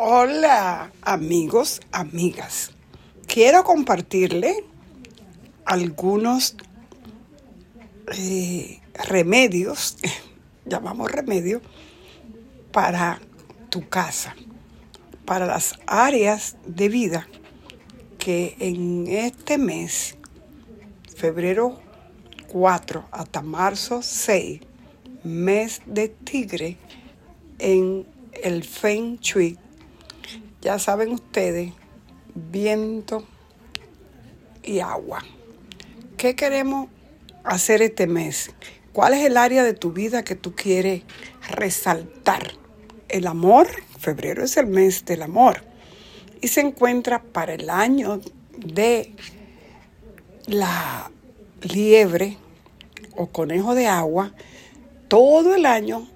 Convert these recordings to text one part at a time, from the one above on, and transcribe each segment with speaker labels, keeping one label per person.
Speaker 1: Hola amigos, amigas. Quiero compartirle algunos eh, remedios, llamamos remedios, para tu casa, para las áreas de vida que en este mes, febrero 4 hasta marzo 6, mes de tigre, en el Feng Shui ya saben ustedes, viento y agua. ¿Qué queremos hacer este mes? ¿Cuál es el área de tu vida que tú quieres resaltar? El amor, febrero es el mes del amor y se encuentra para el año de la liebre o conejo de agua, todo el año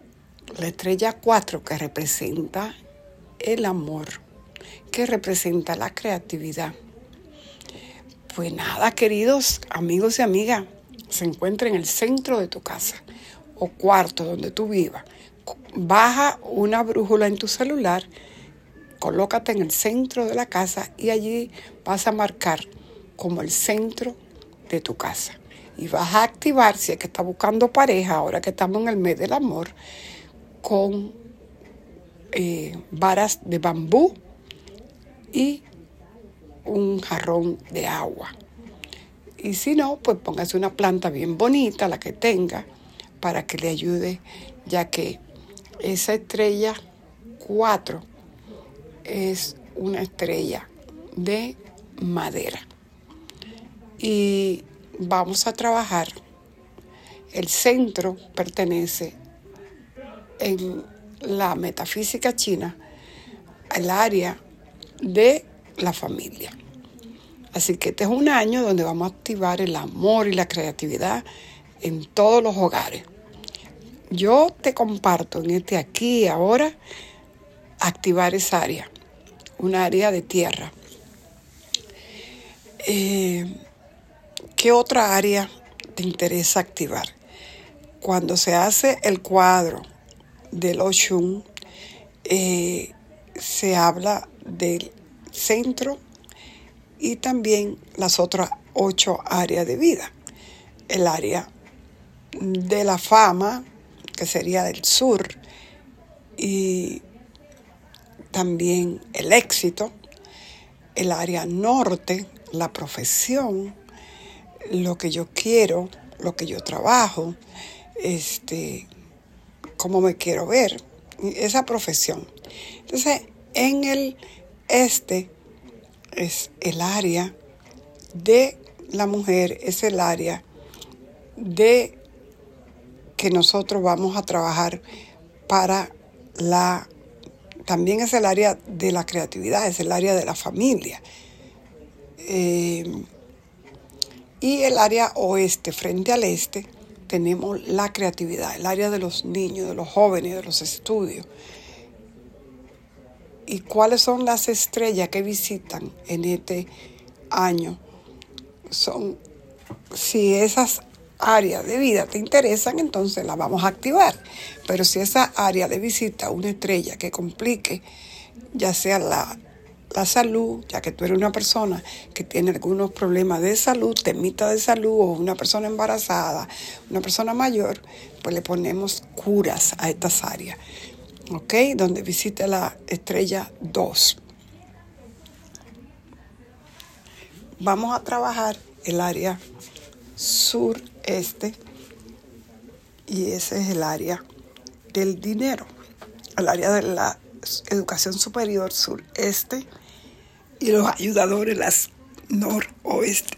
Speaker 1: la estrella 4 que representa el amor que representa la creatividad. Pues nada, queridos amigos y amigas, se encuentra en el centro de tu casa o cuarto donde tú vivas. Baja una brújula en tu celular, colócate en el centro de la casa y allí vas a marcar como el centro de tu casa. Y vas a activar, si es que estás buscando pareja, ahora que estamos en el mes del amor, con eh, varas de bambú y un jarrón de agua. Y si no, pues póngase una planta bien bonita, la que tenga, para que le ayude, ya que esa estrella 4 es una estrella de madera. Y vamos a trabajar. El centro pertenece en la metafísica china al área de la familia. Así que este es un año donde vamos a activar el amor y la creatividad en todos los hogares. Yo te comparto en este aquí y ahora activar esa área, un área de tierra. Eh, ¿Qué otra área te interesa activar? Cuando se hace el cuadro del Oshun, eh, se habla del centro y también las otras ocho áreas de vida. El área de la fama, que sería del sur, y también el éxito, el área norte, la profesión, lo que yo quiero, lo que yo trabajo, este, cómo me quiero ver, esa profesión. Entonces, en el este es el área de la mujer, es el área de que nosotros vamos a trabajar para la, también es el área de la creatividad, es el área de la familia. Eh, y el área oeste, frente al este, tenemos la creatividad, el área de los niños, de los jóvenes, de los estudios y cuáles son las estrellas que visitan en este año. Son, si esas áreas de vida te interesan, entonces las vamos a activar. Pero si esa área de visita una estrella que complique, ya sea la, la salud, ya que tú eres una persona que tiene algunos problemas de salud, temita de salud, o una persona embarazada, una persona mayor, pues le ponemos curas a estas áreas. ¿Ok? Donde visite la estrella 2. Vamos a trabajar el área sureste y ese es el área del dinero, el área de la educación superior sureste y los ayudadores las noroeste.